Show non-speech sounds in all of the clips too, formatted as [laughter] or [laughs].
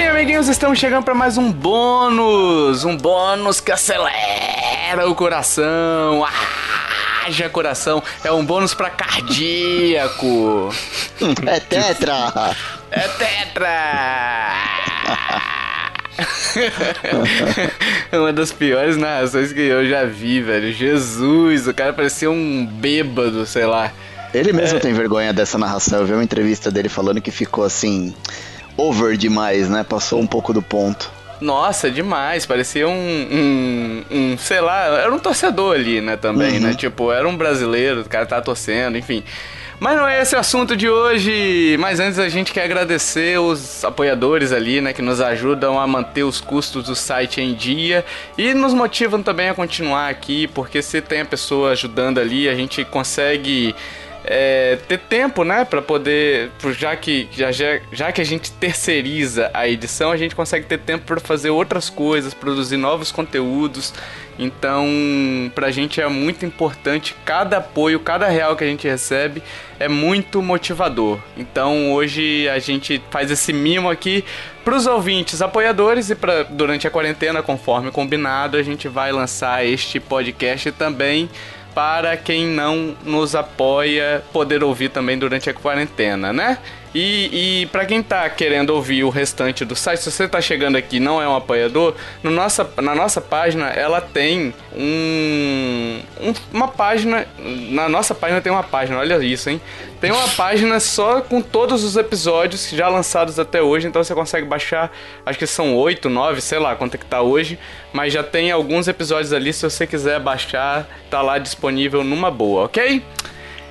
sim, amiguinhos, estamos chegando para mais um bônus. Um bônus que acelera o coração. Haja coração. É um bônus para cardíaco. É tetra. É tetra. [laughs] Uma das piores narrações que eu já vi, velho. Jesus, o cara parecia um bêbado, sei lá. Ele mesmo é... tem vergonha dessa narração. Eu vi uma entrevista dele falando que ficou assim. Over demais, né? Passou um pouco do ponto. Nossa, demais. Parecia um, um, um, sei lá, era um torcedor ali, né, também, uhum. né? Tipo, era um brasileiro, o cara tá torcendo, enfim. Mas não é esse o assunto de hoje. Mas antes a gente quer agradecer os apoiadores ali, né, que nos ajudam a manter os custos do site em dia e nos motivam também a continuar aqui, porque se tem a pessoa ajudando ali, a gente consegue é, ter tempo, né, para poder, já que já, já, que a gente terceiriza a edição, a gente consegue ter tempo para fazer outras coisas, produzir novos conteúdos. Então, pra gente é muito importante cada apoio, cada real que a gente recebe é muito motivador. Então, hoje a gente faz esse mimo aqui pros ouvintes apoiadores e para durante a quarentena, conforme combinado, a gente vai lançar este podcast também para quem não nos apoia poder ouvir também durante a quarentena, né? E, e para quem tá querendo ouvir o restante do site, se você tá chegando aqui e não é um apoiador, no nossa, na nossa página ela tem um, um, uma página. Na nossa página tem uma página, olha isso, hein? Tem uma página só com todos os episódios já lançados até hoje, então você consegue baixar, acho que são 8, 9, sei lá quanto é que tá hoje, mas já tem alguns episódios ali, se você quiser baixar, tá lá disponível numa boa, ok?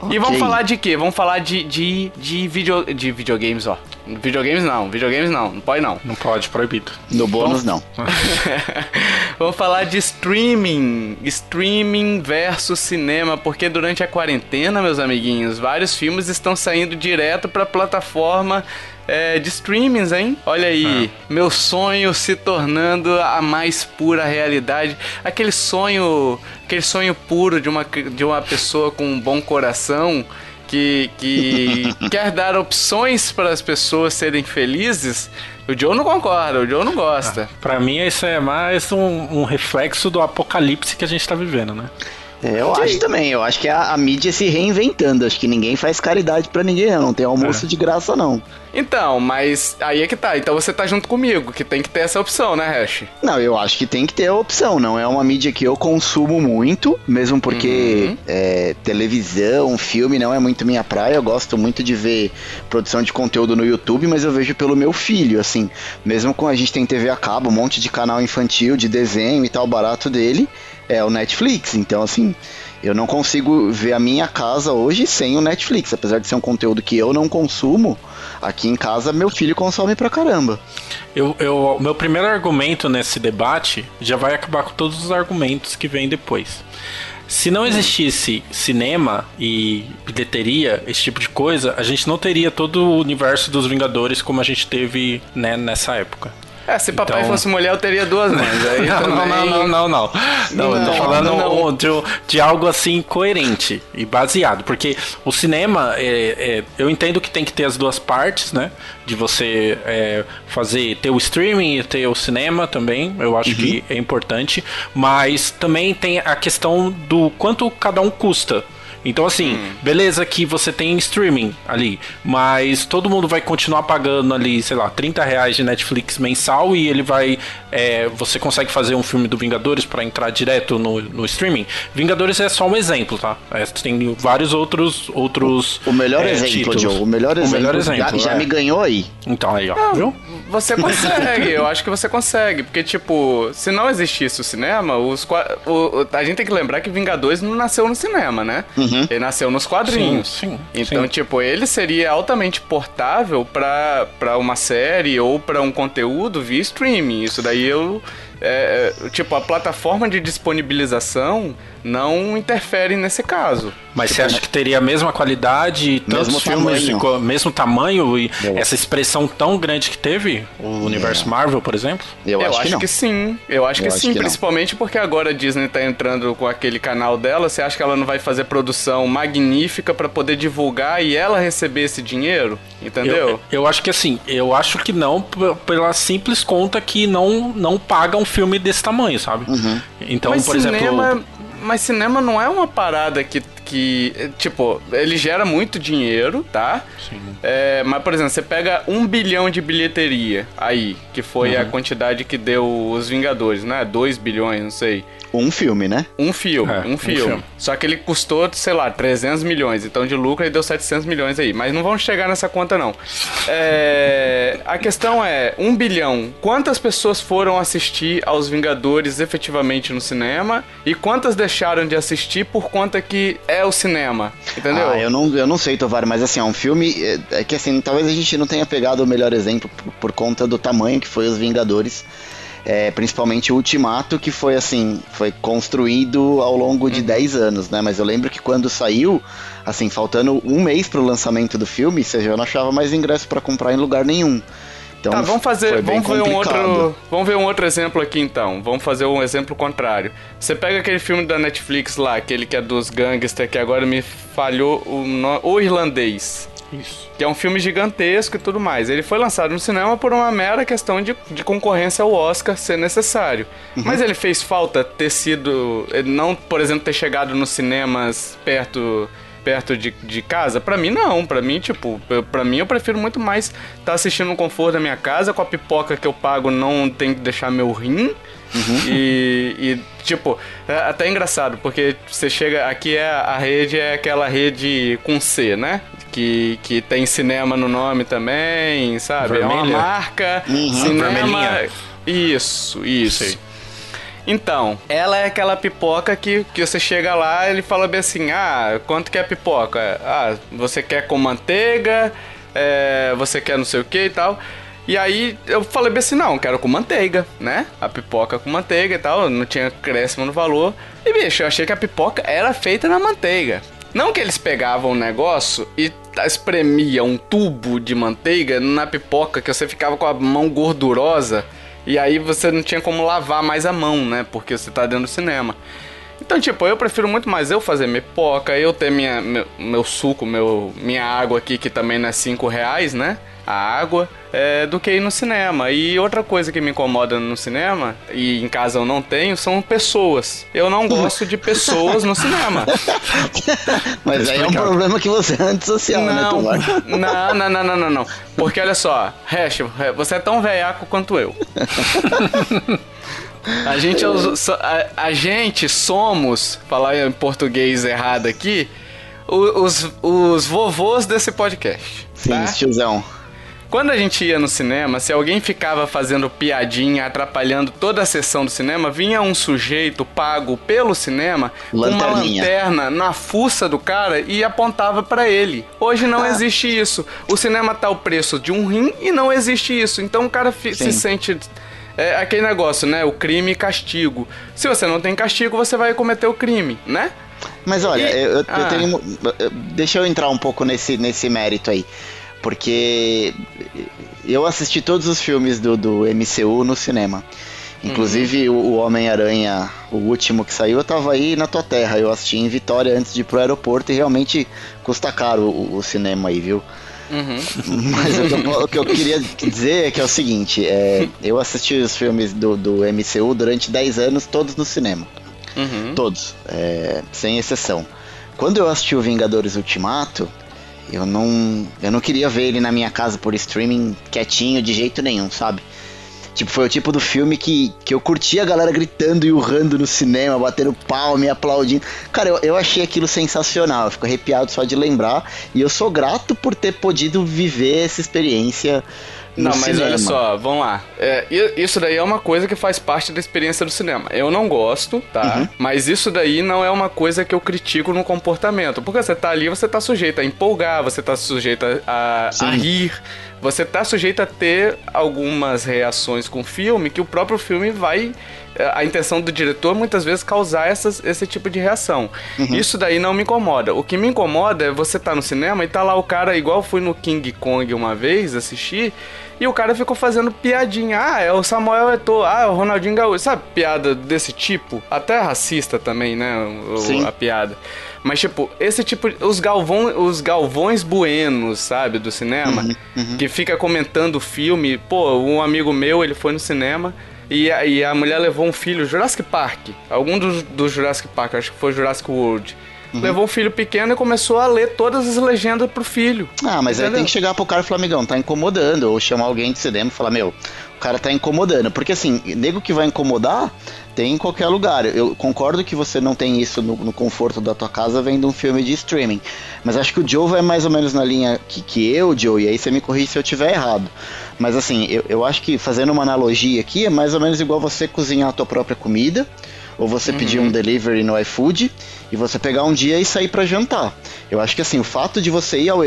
Okay. E vamos falar de quê? Vamos falar de, de, de, video, de videogames, ó. Videogames não, videogames não, não pode não. Não pode, proibido. No bônus não. [laughs] vamos falar de streaming, streaming versus cinema, porque durante a quarentena, meus amiguinhos, vários filmes estão saindo direto para plataforma é, de streamings, hein? Olha aí, ah. meu sonho se tornando a mais pura realidade. Aquele sonho, aquele sonho puro de uma, de uma pessoa com um bom coração que, que [laughs] quer dar opções para as pessoas serem felizes. O Joe não concorda, o Joe não gosta. Ah, para mim, isso é mais um, um reflexo do apocalipse que a gente está vivendo, né? É, eu acho também, eu acho que é a, a, mídia se reinventando. Acho que ninguém faz caridade para ninguém, não. tem almoço é. de graça, não. Então, mas aí é que tá. Então você tá junto comigo, que tem que ter essa opção, né, Hash? Não, eu acho que tem que ter a opção. Não é uma mídia que eu consumo muito, mesmo porque uhum. é, televisão, filme não é muito minha praia. Eu gosto muito de ver produção de conteúdo no YouTube, mas eu vejo pelo meu filho, assim. Mesmo com a gente tem TV a cabo, um monte de canal infantil, de desenho e tal, barato dele é o Netflix. Então, assim, eu não consigo ver a minha casa hoje sem o Netflix. Apesar de ser um conteúdo que eu não consumo, aqui em casa meu filho consome pra caramba. Eu, eu, meu primeiro argumento nesse debate já vai acabar com todos os argumentos que vêm depois. Se não existisse cinema e bilheteria, esse tipo de coisa, a gente não teria todo o universo dos Vingadores como a gente teve né, nessa época. É, se papai então... fosse mulher, eu teria duas mães. Aí [laughs] não, também... não, não, não, não, não, não. eu tô falando não. De, de, algo assim coerente e baseado. Porque o cinema, é, é, eu entendo que tem que ter as duas partes, né? De você é, fazer, ter o streaming e ter o cinema também. Eu acho uhum. que é importante. Mas também tem a questão do quanto cada um custa. Então, assim, hum. beleza que você tem streaming ali, mas todo mundo vai continuar pagando ali, sei lá, 30 reais de Netflix mensal e ele vai. É, você consegue fazer um filme do Vingadores para entrar direto no, no streaming. Vingadores é só um exemplo, tá? É, tem vários outros. outros o, melhor é, exemplo, títulos. Joe. O melhor exemplo. O melhor exemplo já, já é. me ganhou aí. Então, aí, ó. Não, viu? Você consegue, eu acho que você consegue. Porque, tipo, se não existisse o cinema, os, o, a gente tem que lembrar que Vingadores não nasceu no cinema, né? Uhum. Uhum. Ele nasceu nos quadrinhos. Sim, sim então, sim. tipo, ele seria altamente portável para uma série ou para um conteúdo via streaming. Isso daí eu é, é, tipo, a plataforma de disponibilização não interfere nesse caso. Mas tipo, você acha que teria a mesma qualidade, mesmo filmes tamanho. de mesmo tamanho e Eu essa expressão tão grande que teve o universo é. Marvel, por exemplo? Eu, Eu acho, acho que, que, sim. Eu acho Eu que acho sim, que principalmente porque agora a Disney tá entrando com aquele canal dela. Você acha que ela não vai fazer produção magnífica para poder divulgar e ela receber esse dinheiro? Entendeu? Eu, eu acho que assim, eu acho que não pela simples conta que não não paga um filme desse tamanho, sabe? Uhum. Então, Mas por cinema... exemplo, mas cinema não é uma parada que, que tipo, ele gera muito dinheiro, tá? Sim. É, mas, por exemplo, você pega um bilhão de bilheteria aí, que foi uhum. a quantidade que deu os Vingadores, né? 2 bilhões, não sei. Um filme, né? Um filme, é, um, filme. um, filme. Só que ele custou, sei lá, 300 milhões. Então de lucro ele deu 700 milhões aí. Mas não vamos chegar nessa conta, não. É, a questão é: um bilhão. Quantas pessoas foram assistir aos Vingadores efetivamente no cinema? E quantas deixaram de assistir por conta que é o cinema? Entendeu? Ah, eu não, eu não sei, Tovar, mas assim, é um filme. É, é que assim, talvez a gente não tenha pegado o melhor exemplo por, por conta do tamanho que foi os Vingadores é, principalmente o Ultimato, que foi assim, foi construído ao longo de 10 uhum. anos, né? Mas eu lembro que quando saiu, assim, faltando um mês pro lançamento do filme, você já não achava mais ingresso para comprar em lugar nenhum. Então, tá, vamos fazer, vamos ver um outro, vamos ver um outro exemplo aqui então. Vamos fazer um exemplo contrário. Você pega aquele filme da Netflix lá, aquele que é dos gangsters que agora me falhou o, o irlandês. Isso. Que é um filme gigantesco e tudo mais. Ele foi lançado no cinema por uma mera questão de, de concorrência ao Oscar ser necessário. Uhum. Mas ele fez falta ter sido. Não, por exemplo, ter chegado nos cinemas perto perto de, de casa? Para mim, não. Para mim, tipo, para mim eu prefiro muito mais estar tá assistindo no conforto da minha casa, com a pipoca que eu pago, não tem que deixar meu rim. Uhum. E, e, tipo, é até engraçado, porque você chega. Aqui é a rede é aquela rede com C, né? Que, que tem cinema no nome também, sabe? Vermelha. É uma marca. Uhum. Cinema. Isso, isso. Sei. Então, ela é aquela pipoca que, que você chega lá e ele fala bem assim: ah, quanto que é a pipoca? Ah, você quer com manteiga, é, você quer não sei o que e tal. E aí eu falei bem assim, não, quero com manteiga, né? A pipoca com manteiga e tal, não tinha crescimento no valor. E bicho, eu achei que a pipoca era feita na manteiga. Não que eles pegavam o negócio e espremiam um tubo de manteiga na pipoca que você ficava com a mão gordurosa e aí você não tinha como lavar mais a mão, né? Porque você tá dentro do cinema. Então, tipo, eu prefiro muito mais eu fazer pipoca, eu ter minha, meu, meu suco, meu, minha água aqui, que também não é 5 reais, né? A água, é, do que ir no cinema. E outra coisa que me incomoda no cinema, e em casa eu não tenho, são pessoas. Eu não [laughs] gosto de pessoas no cinema. [laughs] Mas aí é um problema que você é antissocial, né, não, né, Não, não, não, não, não, não. Porque olha só, Hash, você é tão veiaco quanto eu. A gente, é a, a, gente somos, falar em português errado aqui, os, os vovôs desse podcast. Sim, tá? tiozão. Quando a gente ia no cinema, se alguém ficava fazendo piadinha, atrapalhando toda a sessão do cinema, vinha um sujeito pago pelo cinema com uma lanterna na fuça do cara e apontava para ele. Hoje não ah. existe isso. O cinema tá o preço de um rim e não existe isso. Então o cara se sente é aquele negócio, né? O crime e castigo. Se você não tem castigo, você vai cometer o crime, né? Mas olha, e... eu, eu ah. tenho. Deixa eu entrar um pouco nesse, nesse mérito aí. Porque eu assisti todos os filmes do, do MCU no cinema. Inclusive uhum. o, Homem-Aranha, o último que saiu, eu tava aí na tua terra. Eu assisti em Vitória antes de ir pro aeroporto e realmente custa caro o, o cinema aí, viu? Uhum. [laughs] Mas tô, o que eu queria dizer é que é o seguinte: é, eu assisti os filmes do, do MCU durante 10 anos, todos no cinema. Uhum. Todos, é, sem exceção. Quando eu assisti o Vingadores Ultimato, eu não, eu não queria ver ele na minha casa por streaming quietinho de jeito nenhum, sabe? Tipo, foi o tipo do filme que, que eu curtia a galera gritando e urrando no cinema, batendo palma e aplaudindo. Cara, eu, eu achei aquilo sensacional, eu fico arrepiado só de lembrar. E eu sou grato por ter podido viver essa experiência Não, mas cinema. olha só, vamos lá. É, isso daí é uma coisa que faz parte da experiência do cinema. Eu não gosto, tá? Uhum. Mas isso daí não é uma coisa que eu critico no comportamento. Porque você tá ali, você tá sujeito a empolgar, você tá sujeito a, a rir, você tá sujeito a ter algumas reações com o filme que o próprio filme vai a intenção do diretor muitas vezes causar essas, esse tipo de reação. Uhum. Isso daí não me incomoda. O que me incomoda é você tá no cinema e tá lá o cara, igual fui no King Kong uma vez assistir, e o cara ficou fazendo piadinha. Ah, é o Samuel Eto'o, ah, é o Ronaldinho Gaúcho. Sabe, piada desse tipo? Até racista também, né? O, a piada. Mas, tipo, esse tipo. Os, galvão, os galvões buenos, sabe, do cinema, uhum, uhum. que fica comentando o filme. Pô, um amigo meu, ele foi no cinema. E a, e a mulher levou um filho, Jurassic Park. Algum dos do Jurassic Park, acho que foi Jurassic World. Uhum. Levou um filho pequeno e começou a ler todas as legendas pro filho. Ah, mas entendeu? aí tem que chegar pro cara e falar, amigão, tá incomodando. Ou chamar alguém de cinema e falar, meu, o cara tá incomodando. Porque assim, nego que vai incomodar, tem em qualquer lugar. Eu concordo que você não tem isso no, no, conforto da tua casa vendo um filme de streaming. Mas acho que o Joe vai mais ou menos na linha que, que eu, Joe, e aí você me corrige se eu tiver errado. Mas assim, eu, eu acho que fazendo uma analogia aqui, é mais ou menos igual você cozinhar a tua própria comida ou você uhum. pedir um delivery no iFood e você pegar um dia e sair para jantar. Eu acho que assim, o fato de você ir ao,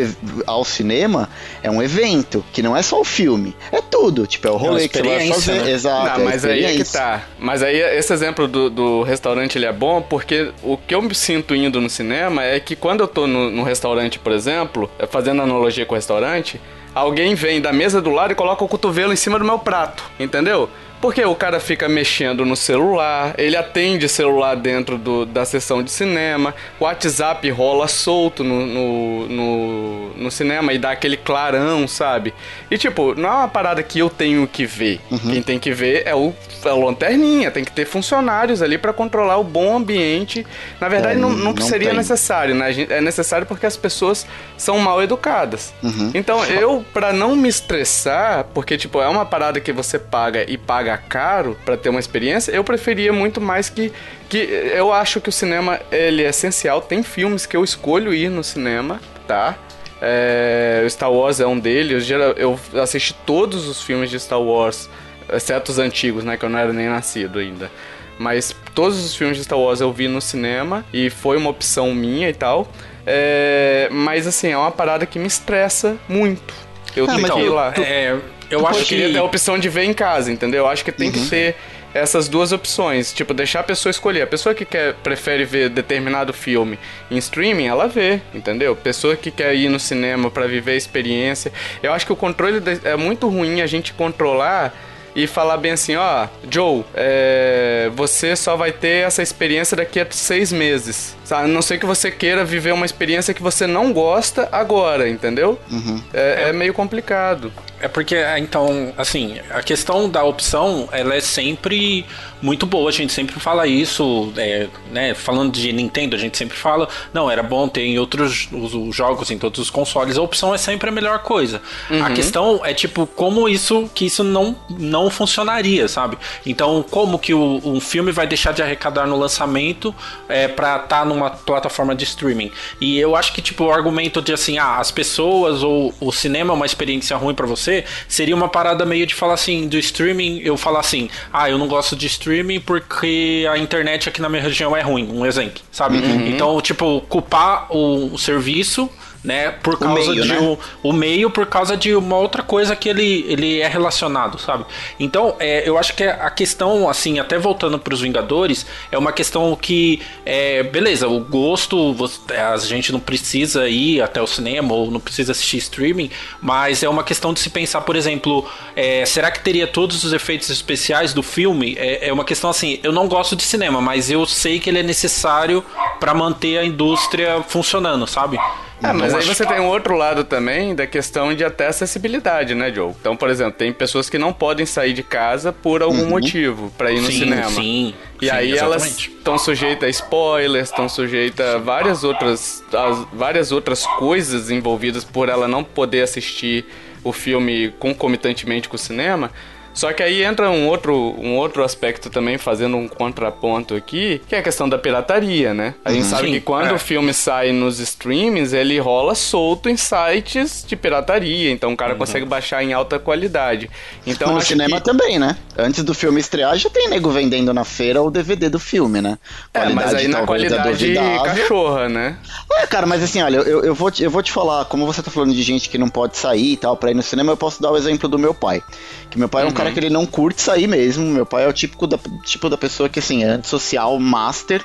ao cinema é um evento, que não é só o filme, é tudo. Tipo, é o rolê é que você vai fazer. Né? Exato. Não, é mas aí é que tá. Mas aí esse exemplo do, do restaurante ele é bom porque o que eu me sinto indo no cinema é que quando eu tô no, no restaurante, por exemplo, fazendo analogia com o restaurante, alguém vem da mesa do lado e coloca o cotovelo em cima do meu prato, entendeu? Porque o cara fica mexendo no celular, ele atende celular dentro do, da sessão de cinema, o WhatsApp rola solto no, no, no, no, cinema e dá aquele clarão, sabe? E tipo, não é uma parada que eu tenho que ver. Uhum. Quem tem que ver é o, é o lanterninha, tem que ter funcionários ali para controlar o bom ambiente. Na verdade, é, não, não, não, seria tem. necessário, né? É necessário porque as pessoas são mal educadas. Uhum. Então, eu, para não me estressar, porque tipo, é uma parada que você paga e paga pagar caro para ter uma experiência, eu preferia muito mais que que eu acho que o cinema ele é essencial. Tem filmes que eu escolho ir no cinema, tá? É, Star Wars é um deles. Eu, eu assisti todos os filmes de Star Wars, exceto os antigos, né? Que eu não era nem nascido ainda. Mas todos os filmes de Star Wars eu vi no cinema e foi uma opção minha e tal. É, mas assim, é uma parada que me estressa muito. Eu ah, tenho que ir lá. É, eu acho que ter a opção de ver em casa, entendeu? Eu acho que tem uhum. que ter essas duas opções, tipo, deixar a pessoa escolher. A pessoa que quer, prefere ver determinado filme em streaming, ela vê, entendeu? Pessoa que quer ir no cinema para viver a experiência. Eu acho que o controle é muito ruim a gente controlar e falar bem assim, ó, Joe, é, você só vai ter essa experiência daqui a seis meses. A não ser que você queira viver uma experiência que você não gosta agora, entendeu? Uhum. É, é, meio complicado. É porque, é, então, assim, a questão da opção, ela é sempre muito boa, a gente sempre fala isso, é, né? Falando de Nintendo, a gente sempre fala, não, era bom ter em outros os, jogos, em todos os consoles, a opção é sempre a melhor coisa. Uhum. A questão é, tipo, como isso, que isso não, não funcionaria, sabe? Então, como que o, um filme vai deixar de arrecadar no lançamento é, pra estar tá numa plataforma de streaming? E eu acho que, tipo, o argumento de, assim, ah, as pessoas ou o cinema é uma experiência ruim para você, seria uma parada meio de falar assim, do streaming, eu falar assim, ah, eu não gosto de streaming, streaming porque a internet aqui na minha região é ruim, um exemplo, sabe? Uhum. Então, tipo, culpar o, o serviço né? Por causa o meio, de né? um, o meio, por causa de uma outra coisa que ele, ele é relacionado, sabe? Então, é, eu acho que a questão, assim, até voltando para os Vingadores, é uma questão que, é, beleza, o gosto, a gente não precisa ir até o cinema ou não precisa assistir streaming, mas é uma questão de se pensar, por exemplo, é, será que teria todos os efeitos especiais do filme? É, é uma questão assim, eu não gosto de cinema, mas eu sei que ele é necessário para manter a indústria funcionando, sabe? É, mas aí você tem um outro lado também da questão de até acessibilidade, né, Joe? Então, por exemplo, tem pessoas que não podem sair de casa por algum uhum. motivo para ir no sim, cinema. Sim. E sim, aí exatamente. elas estão sujeitas a spoilers, estão sujeitas a várias outras, a várias outras coisas envolvidas por ela não poder assistir o filme concomitantemente com o cinema. Só que aí entra um outro, um outro aspecto também, fazendo um contraponto aqui, que é a questão da pirataria, né? A gente uhum. sabe Sim, que quando é. o filme sai nos streamings, ele rola solto em sites de pirataria, então o cara uhum. consegue baixar em alta qualidade. Então no cinema que... também, né? Antes do filme estrear, já tem nego vendendo na feira o DVD do filme, né? Qualidade, é, mas aí na qualidade cachorra, né? É, cara, mas assim, olha, eu, eu, vou te, eu vou te falar, como você tá falando de gente que não pode sair e tal, pra ir no cinema, eu posso dar o exemplo do meu pai. Que meu pai uhum. é um cara uhum. que ele não curte sair mesmo. Meu pai é o típico da, tipo da pessoa que, assim, é antissocial master.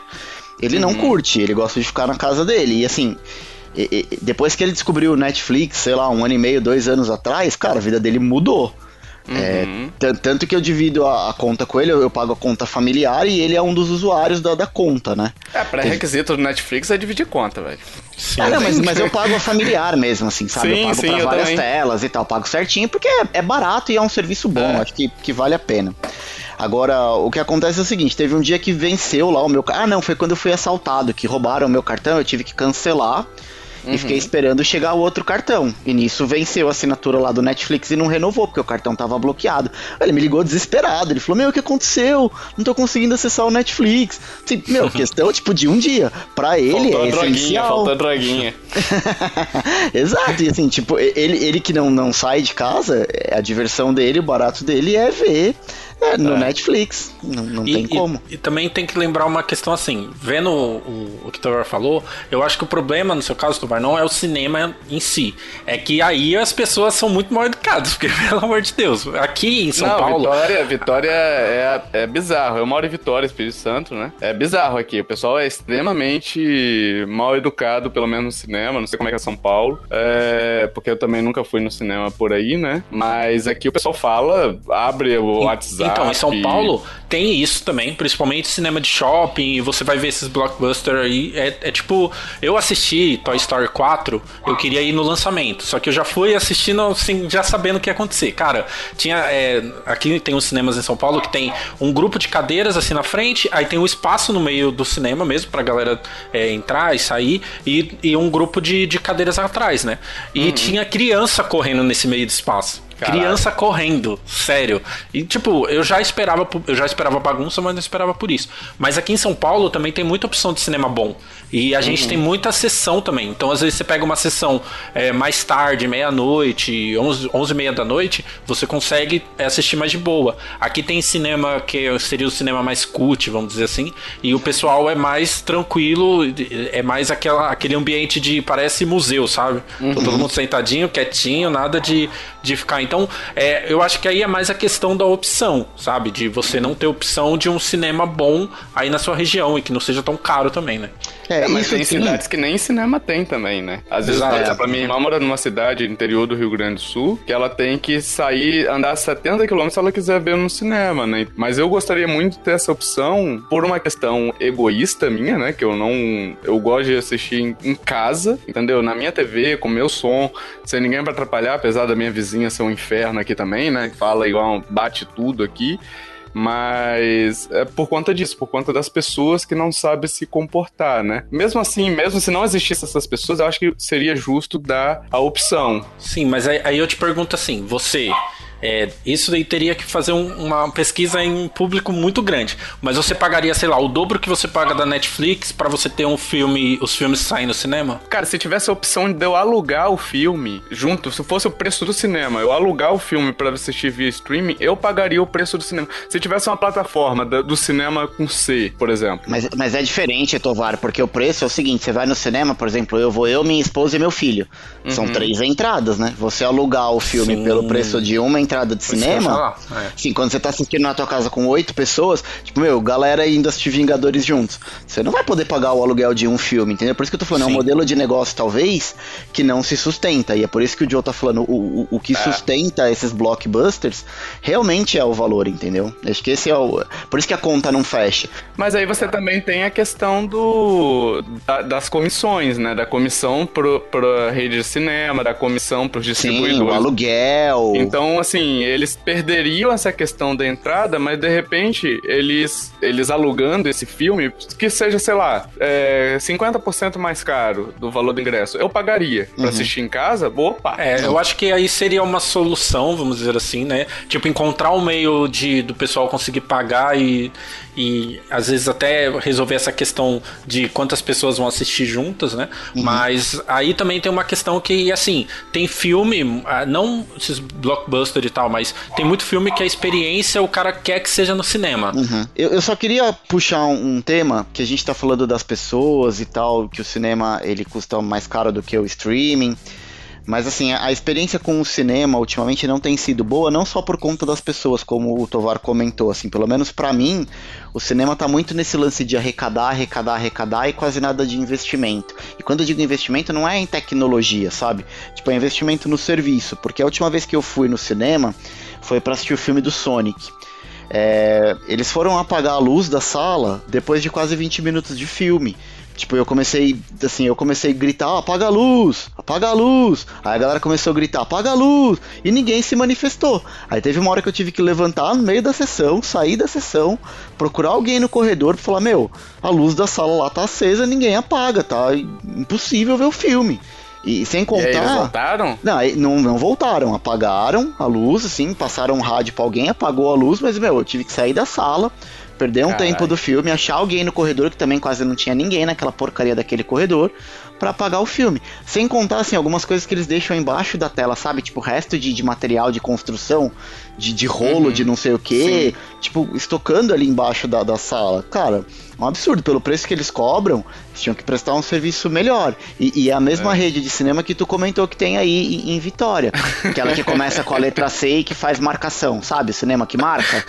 Ele uhum. não curte, ele gosta de ficar na casa dele. E assim, e, e, depois que ele descobriu o Netflix, sei lá, um ano e meio, dois anos atrás, cara, a vida dele mudou. É, uhum. É, tanto que eu divido a, a, conta com ele, eu, eu, pago a conta familiar e ele é um dos usuários da, da conta, né? É, pré-requisito do Netflix é dividir conta, velho. Sim, ah, não, mas, mas eu pago a familiar mesmo, assim, sabe? Sim, eu pago sim, pra várias também. telas e tal, pago certinho, porque é, é, barato e é um serviço bom, é. acho que, que vale a pena. Agora, o que acontece é o seguinte: teve um dia que venceu lá o meu. Ah, não, foi quando eu fui assaltado, que roubaram o meu cartão, eu tive que cancelar. Uhum. E fiquei esperando chegar o outro cartão. E nisso venceu a assinatura lá do Netflix e não renovou, porque o cartão tava bloqueado. Ele me ligou desesperado. Ele falou: Meu, o que aconteceu? Não tô conseguindo acessar o Netflix. Assim, meu, [laughs] questão tipo de um dia. Pra ele faltou é droguinha, essencial. Faltou droguinha. [laughs] Exato. E assim, tipo, ele, ele que não, não sai de casa, a diversão dele, o barato dele é ver é, no é. Netflix. Não, não e, tem como. E, e, também tem que lembrar uma questão assim: vendo o, o que o Tovar falou, eu acho que o problema, no seu caso, Tovar, não é o cinema em si. É que aí as pessoas são muito mal educadas, [laughs] porque, pelo amor de Deus, aqui em São não, Paulo. Vitória, Vitória é, é bizarro. Eu moro em Vitória, Espírito Santo, né? É bizarro aqui. O pessoal é extremamente mal educado, pelo menos no cinema. Não sei como é que é São Paulo. É, porque eu também nunca fui no cinema por aí, né? Mas aqui o pessoal fala, abre o WhatsApp então, em São Paulo tem isso também, principalmente cinema de shopping, e você vai ver esses blockbusters aí. É, é, tipo, eu assisti Toy Story 4, eu queria ir no lançamento, só que eu já fui assistindo assim, já sabendo o que ia acontecer. Cara, tinha. É, aqui tem uns cinemas em São Paulo que tem um grupo de cadeiras assim na frente, aí tem um espaço no meio do cinema mesmo pra galera é, entrar e sair, e, e um grupo de, de cadeiras atrás, né? E uhum. tinha criança correndo nesse meio de espaço. Caralho. Criança correndo, sério. E tipo, eu já esperava, eu já esperava bagunça, mas não esperava por isso. Mas aqui em São Paulo também tem muita opção de cinema bom. E a uhum. gente tem muita sessão também. Então, às vezes, você pega uma sessão é, mais tarde, meia-noite, onze, onze e meia da noite, você consegue é, assistir mais de boa. Aqui tem cinema que seria o cinema mais cult, vamos dizer assim, e o pessoal é mais tranquilo, é mais aquela, aquele ambiente de parece museu, sabe? Uhum. Todo mundo sentadinho, quietinho, nada de, de ficar. Então, é, eu acho que aí é mais a questão da opção, sabe? De você não ter opção de um cinema bom aí na sua região e que não seja tão caro também, né? É, é mas tem sim. cidades que nem cinema tem também, né? Às vezes, Exato. por exemplo, a minha irmã mora numa cidade interior do Rio Grande do Sul que ela tem que sair, andar 70 km se ela quiser ver no cinema, né? Mas eu gostaria muito de ter essa opção por uma questão egoísta minha, né? Que eu não. Eu gosto de assistir em, em casa, entendeu? Na minha TV, com meu som, sem ninguém pra atrapalhar, apesar da minha vizinha ser um inferno aqui também, né? Fala igual, bate tudo aqui. Mas é por conta disso, por conta das pessoas que não sabem se comportar, né? Mesmo assim, mesmo se não existissem essas pessoas, eu acho que seria justo dar a opção. Sim, mas aí, aí eu te pergunto assim: você é, isso daí teria que fazer um, uma pesquisa em um público muito grande. Mas você pagaria, sei lá, o dobro que você paga da Netflix para você ter um filme, os filmes saem no cinema? Cara, se tivesse a opção de eu alugar o filme junto, se fosse o preço do cinema, eu alugar o filme para assistir via streaming, eu pagaria o preço do cinema. Se tivesse uma plataforma do cinema com C, por exemplo. Mas, mas é diferente, Tovar, porque o preço é o seguinte: você vai no cinema, por exemplo, eu vou eu, minha esposa e meu filho. São uhum. três entradas, né? Você alugar o filme Sim. pelo preço de uma entrada de cinema. É. Sim, quando você tá assistindo na tua casa com oito pessoas, tipo, meu, galera indo assistir Vingadores juntos. Você não vai poder pagar o aluguel de um filme, entendeu? Por isso que eu tô falando, Sim. é um modelo de negócio, talvez, que não se sustenta. E é por isso que o Joe tá falando, o, o, o que é. sustenta esses blockbusters realmente é o valor, entendeu? Acho que esse é o. Por isso que a conta não fecha. Mas aí você também tem a questão do. Da, das comissões, né? Da comissão pro, pra rede de cinema, da comissão pros distribuidores. Sim, o aluguel. Então, assim, assim, eles perderiam essa questão da entrada, mas de repente, eles, eles alugando esse filme, que seja, sei lá, é, 50% mais caro do valor do ingresso, eu pagaria pra uhum. assistir em casa, opa. É, eu acho que aí seria uma solução, vamos dizer assim, né? Tipo, encontrar um meio de do pessoal conseguir pagar e, e às vezes até resolver essa questão de quantas pessoas vão assistir juntas, né? Uhum. Mas aí também tem uma questão que, assim, tem filme, ah, não esses blockbuster e tal, mas tem muito filme que a experiência o cara quer que seja no cinema. Uhum. Eu, eu, só queria puxar um, um, tema que a gente tá falando das pessoas e tal, que o cinema ele custa mais caro do que o streaming. Mas assim, a experiência com o cinema ultimamente não tem sido boa, não só por conta das pessoas, como o Tovar comentou, assim, pelo menos para mim, o cinema tá muito nesse lance de arrecadar, arrecadar, arrecadar e quase nada de investimento. E quando eu digo investimento, não é em tecnologia, sabe? Tipo, é investimento no serviço, porque a última vez que eu fui no cinema foi para assistir o filme do Sonic. É, eles foram apagar a luz da sala depois de quase 20 minutos de filme. Tipo, eu comecei, assim, eu comecei a gritar, oh, apaga a luz, apaga a luz. Aí a galera começou a gritar, apaga a luz. E ninguém se manifestou. Aí teve uma hora que eu tive que levantar no meio da sessão, sair da sessão, procurar alguém no corredor pra falar, meu, a luz da sala lá tá acesa, ninguém apaga, tá impossível ver o filme. E sem contar. E eles voltaram? Não, não, não voltaram. Apagaram a luz, assim, passaram um rádio pra alguém, apagou a luz, mas, meu, eu tive que sair da sala, perder um Carai. tempo do filme, achar alguém no corredor, que também quase não tinha ninguém naquela porcaria daquele corredor, para apagar o filme. Sem contar, assim, algumas coisas que eles deixam embaixo da tela, sabe? Tipo, resto de, de material de construção, de, de rolo, uhum. de não sei o que, tipo, estocando ali embaixo da, da sala. Cara, um absurdo. Pelo preço que eles cobram, eles tinham que prestar um serviço melhor. E, e é a mesma é. rede de cinema que tu comentou que tem aí em, em, Vitória. [laughs] Aquela que começa com a letra C e que faz marcação, sabe? Cinema que marca.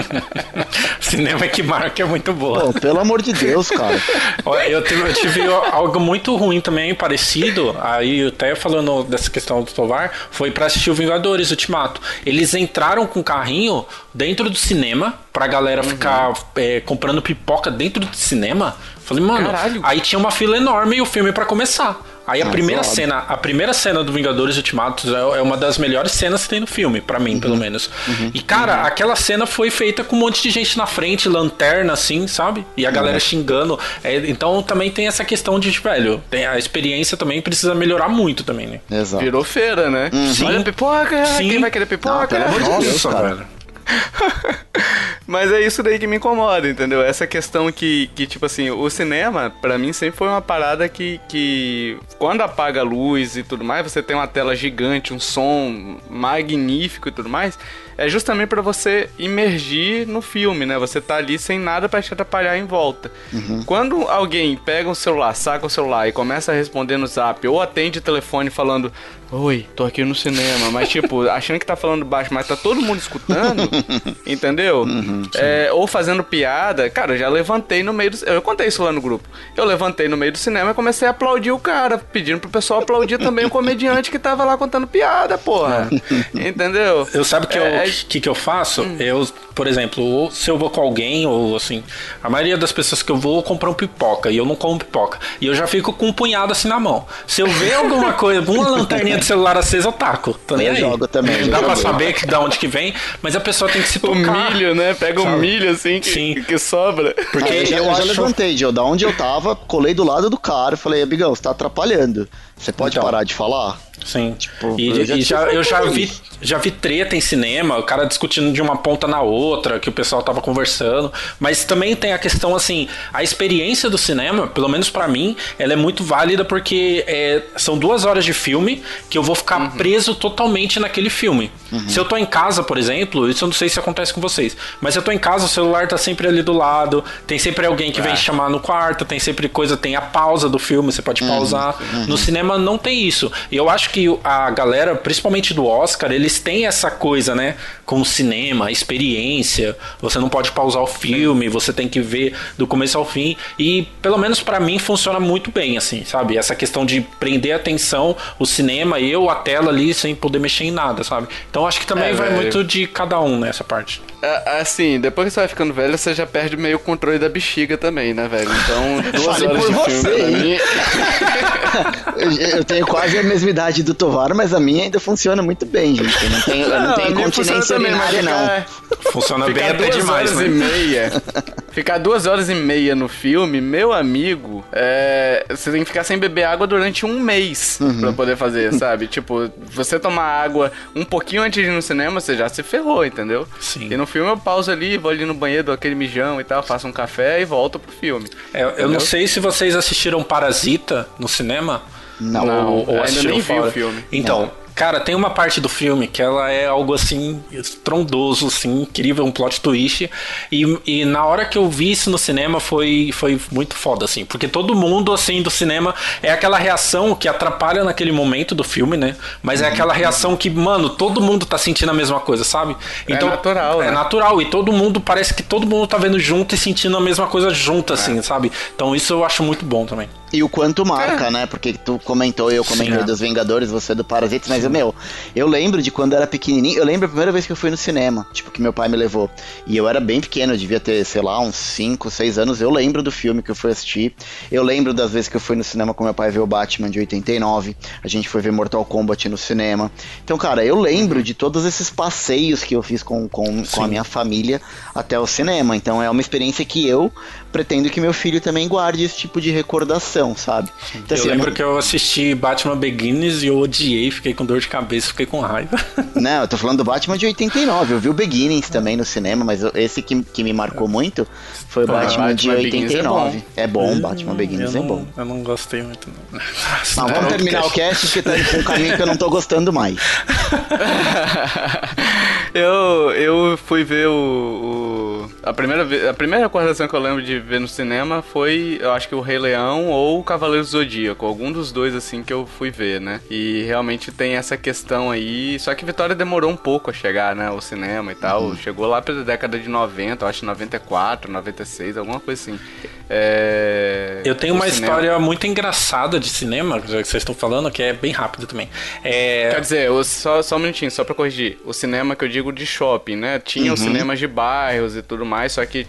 [laughs] cinema que marca é muito boa. Pô, pelo amor de Deus, cara. [laughs] Eu tive, eu tive algo muito ruim também, parecido. Aí, até falando dessa questão do Tovar, foi pra assistir o Vingadores Ultimato. Eles entraram com o carrinho dentro do cinema pra galera uhum. ficar é, comprando pipoca dentro do cinema. Falei, mano, Caralho. aí tinha uma fila enorme e o filme para começar. Aí a primeira cena, a primeira cena do Vingadores Ultimatos é, é uma das melhores cenas que tem no filme, para mim, uhum. pelo menos. Uhum. E cara, uhum. aquela cena foi feita com um monte de gente na frente, lanterna assim, sabe? E a galera uhum. xingando. É, então também tem essa questão de, velho, tem, a experiência também precisa melhorar muito também, né? Exato. Virou feira, né? Sim. Olha pipoca, Sim. quem vai querer pipoca? Não, pelo amor de Deus, cara. Velho. [laughs] Mas é isso daí que me incomoda, entendeu? Essa questão que, que tipo assim, o cinema, para mim, sempre foi uma parada que, que, quando apaga a luz e tudo mais, você tem uma tela gigante, um som magnífico e tudo mais, é justamente para você imergir no filme, né? Você tá ali sem nada para te atrapalhar em volta. Uhum. Quando alguém pega um celular, saca o celular e começa a responder no zap, ou atende o telefone falando, Oi, tô aqui no cinema, mas tipo, [laughs] achando que tá falando baixo, mas tá todo mundo escutando, [laughs] entendeu? Uhum, é, ou fazendo piada, cara, eu já levantei no meio do. Eu contei isso lá no grupo. Eu levantei no meio do cinema e comecei a aplaudir o cara, pedindo pro pessoal aplaudir também o comediante que tava lá contando piada, porra. [laughs] entendeu? Eu sabe que, é, eu, é... que, que eu faço? Hum. Eu, por exemplo, se eu vou com alguém, ou assim, a maioria das pessoas que eu vou comprar um pipoca e eu não como pipoca. E eu já fico com um punhado assim na mão. Se eu ver alguma [laughs] coisa, alguma lanterninha de celular aceso, eu taco. Tô nem eu aí. jogo também. Não dá pra saber que, da onde que vem, mas a pessoa tem que se tocar. O milho, né? Pega o milho assim que, Sim. que sobra. Porque eu já, eu já levantei, Joe, da onde eu tava, colei do lado do cara e falei, amigão, você tá atrapalhando. Você pode então, parar de falar? Sim. Tipo, e, eu já, e já eu já vi, já vi treta em cinema, o cara discutindo de uma ponta na outra, que o pessoal tava conversando. Mas também tem a questão assim, a experiência do cinema, pelo menos para mim, ela é muito válida porque é, são duas horas de filme que eu vou ficar uhum. preso totalmente naquele filme. Uhum. Se eu tô em casa, por exemplo, isso eu não sei se acontece com vocês, mas se eu tô em casa, o celular tá sempre ali do lado, tem sempre alguém que é. vem chamar no quarto, tem sempre coisa, tem a pausa do filme, você pode uhum. pausar. Uhum. No cinema não tem isso. E eu acho que a galera, principalmente do Oscar, eles têm essa coisa, né? Com o cinema, experiência. Você não pode pausar o filme, você tem que ver do começo ao fim. E pelo menos para mim funciona muito bem, assim, sabe? Essa questão de prender a atenção, o cinema, eu, a tela ali, sem poder mexer em nada, sabe? Então acho que também é, vai muito de cada um nessa parte. Assim, depois que você vai ficando velho, você já perde meio o controle da bexiga também, né, velho? Então, [laughs] duas Fale horas de você, filme mim... eu tenho quase a mesma idade do Tovar, mas a minha ainda funciona muito bem, gente. Eu não tenho, eu não tenho continência urinária, não. Funciona bem até demais, horas né? e meia. Ficar duas horas e meia no filme, meu amigo, é, você tem que ficar sem beber água durante um mês uhum. pra poder fazer, sabe? tipo, você tomar água um pouquinho antes de ir no cinema, você já se ferrou, entendeu? Sim. E no filme eu pauso ali, vou ali no banheiro, dou aquele mijão e tal, faço um café e volto pro filme. É, eu não sei se vocês assistiram Parasita no cinema. Não, ou, ou ainda nem vi o filme. Então, não. Cara, tem uma parte do filme que ela é algo assim, estrondoso, assim, incrível, um plot twist. E, e na hora que eu vi isso no cinema foi, foi muito foda, assim. Porque todo mundo, assim, do cinema é aquela reação que atrapalha naquele momento do filme, né? Mas é aquela reação que, mano, todo mundo tá sentindo a mesma coisa, sabe? É então, é natural, É né? natural. E todo mundo, parece que todo mundo tá vendo junto e sentindo a mesma coisa junto, assim, é. sabe? Então isso eu acho muito bom também. E o quanto marca, é. né? Porque tu comentou, eu comentei Sim, é. dos Vingadores, você do Parasitas, mas, meu, eu lembro de quando eu era pequenininho, eu lembro a primeira vez que eu fui no cinema, tipo, que meu pai me levou. E eu era bem pequeno, eu devia ter, sei lá, uns 5, 6 anos. Eu lembro do filme que eu fui assistir. Eu lembro das vezes que eu fui no cinema com meu pai ver o Batman de 89. A gente foi ver Mortal Kombat no cinema. Então, cara, eu lembro de todos esses passeios que eu fiz com, com, com a minha família até o cinema. Então, é uma experiência que eu pretendo que meu filho também guarde esse tipo de recordação, sabe? Então, eu assim, lembro eu... que eu assisti Batman Begins e eu odiei, fiquei com dor de cabeça, fiquei com raiva. [laughs] Não, eu tô falando do Batman de 89. Eu vi o Beginnings também no cinema, mas esse que, que me marcou muito foi o Batman, Batman de 89. É bom, é bom Batman Beginnings é não, é bom. Eu não gostei muito, não. não vamos terminar o cast porque tá com um caminho que eu não tô gostando mais. [laughs] eu, eu fui ver o, o, a primeira a primeira recordação que eu lembro de ver no cinema foi, eu acho que o Rei Leão ou o Cavaleiro Zodíaco, algum dos dois assim que eu fui ver, né? E realmente tem essa questão aí, só que Vitória demorou um pouco a chegar, né, ao cinema e tal. Uhum. Chegou lá pela década de 90, eu acho 94, 96, alguma coisa assim. É... Eu tenho uma cinema... história muito engraçada de cinema, que vocês estão falando, que é bem rápido também. É... Quer dizer, só, só um minutinho, só pra corrigir. O cinema que eu digo de shopping, né? Tinha uhum. os cinemas de bairros e tudo mais, só que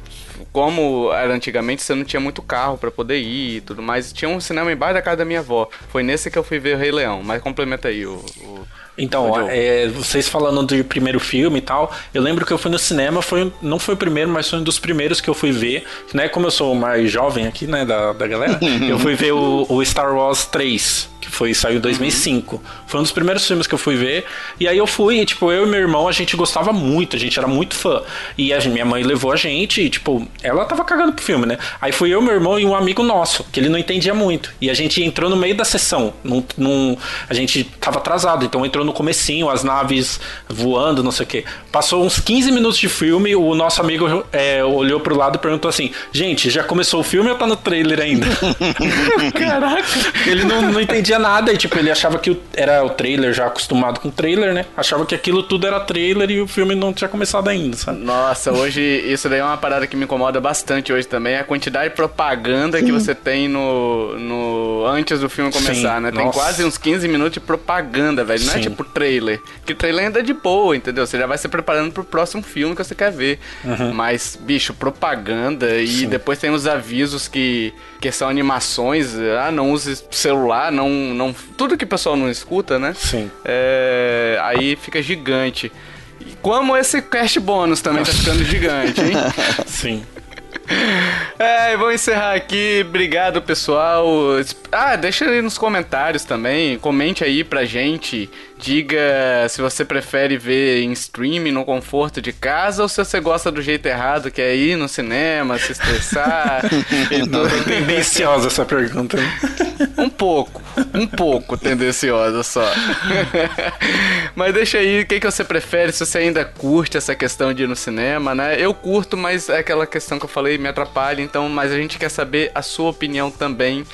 como era antigamente, você não tinha muito carro para poder ir e tudo mais. Tinha um cinema embaixo da casa da minha avó. Foi nesse que eu fui ver o Rei Leão. Mas complementa aí o. o então, é, vocês falando do primeiro filme e tal, eu lembro que eu fui no cinema, foi, não foi o primeiro, mas foi um dos primeiros que eu fui ver, né? Como eu sou mais jovem aqui, né, da, da galera, [laughs] eu fui ver o, o Star Wars 3 que foi saiu em 2005. Uhum. Foi um dos primeiros filmes que eu fui ver. E aí eu fui, e, tipo, eu e meu irmão, a gente gostava muito, a gente era muito fã. E a minha mãe levou a gente, e, tipo, ela tava cagando pro filme, né? Aí fui eu, meu irmão e um amigo nosso, que ele não entendia muito. E a gente entrou no meio da sessão. Num, num, a gente tava atrasado, então entrou no comecinho, as naves voando, não sei o que. Passou uns 15 minutos de filme, o nosso amigo é, olhou pro lado e perguntou assim: Gente, já começou o filme ou tá no trailer ainda? [laughs] [laughs] Caraca! Ele não, não entendia entendia nada e, tipo, ele achava que era o trailer, já acostumado com trailer, né? Achava que aquilo tudo era trailer e o filme não tinha começado ainda, sabe? Nossa, hoje isso daí é uma parada que me incomoda bastante hoje também, a quantidade de propaganda Sim. que você tem no, no antes do filme começar, Sim, né? Tem nossa. quase uns 15 minutos de propaganda, velho. Não é Sim. é tipo trailer. Que trailer ainda é de boa, entendeu? Você já vai se preparando pro próximo filme que você quer ver. Uhum. Mas, bicho, propaganda e depois tem os avisos que, que são animações. Ah, não use celular, não não. Tudo que o pessoal não escuta, né? Sim. É, aí fica gigante. Como esse cast bônus também tá ficando [laughs] gigante, hein? Sim. É, vou encerrar aqui. Obrigado, pessoal. Ah, deixa aí nos comentários também. Comente aí pra gente Diga se você prefere ver em streaming no conforto de casa ou se você gosta do jeito errado, que é ir no cinema, se estressar. [laughs] É tendenciosa essa pergunta. Um pouco, um pouco tendenciosa só. [laughs] mas deixa aí, o que, que você prefere, se você ainda curte essa questão de ir no cinema, né? Eu curto, mas é aquela questão que eu falei, me atrapalha, então, mas a gente quer saber a sua opinião também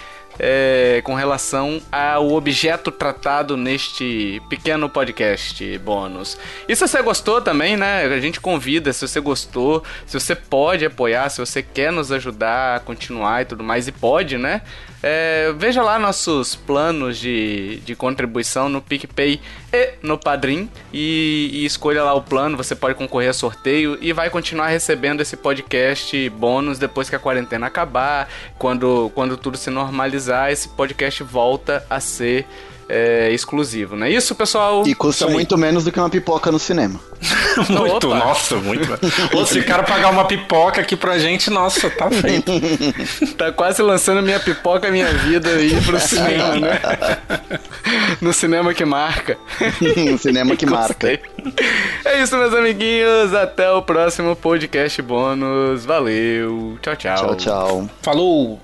é, com relação ao objeto tratado neste pequeno podcast bônus. E se você gostou também, né? A gente convida, se você gostou, se você pode apoiar, se você quer nos ajudar a continuar e tudo mais, e pode, né? É, veja lá nossos planos de, de contribuição no PicPay e no Padrim e, e, escolha lá o plano. Você pode concorrer a sorteio e vai continuar recebendo esse podcast bônus depois que a quarentena acabar. Quando, quando tudo se normalizar, esse podcast volta a ser é, exclusivo, não é isso, pessoal? E custa muito menos do que uma pipoca no cinema. [laughs] muito, Opa. nossa, muito. Ou se o cara pagar uma pipoca aqui pra gente, nossa, tá feito. [laughs] tá quase lançando minha pipoca, minha vida aí pro cinema, né? [laughs] no cinema que marca. no cinema que marca. É isso, meus amiguinhos. Até o próximo podcast bônus. Valeu. Tchau, tchau. Tchau, tchau. Falou.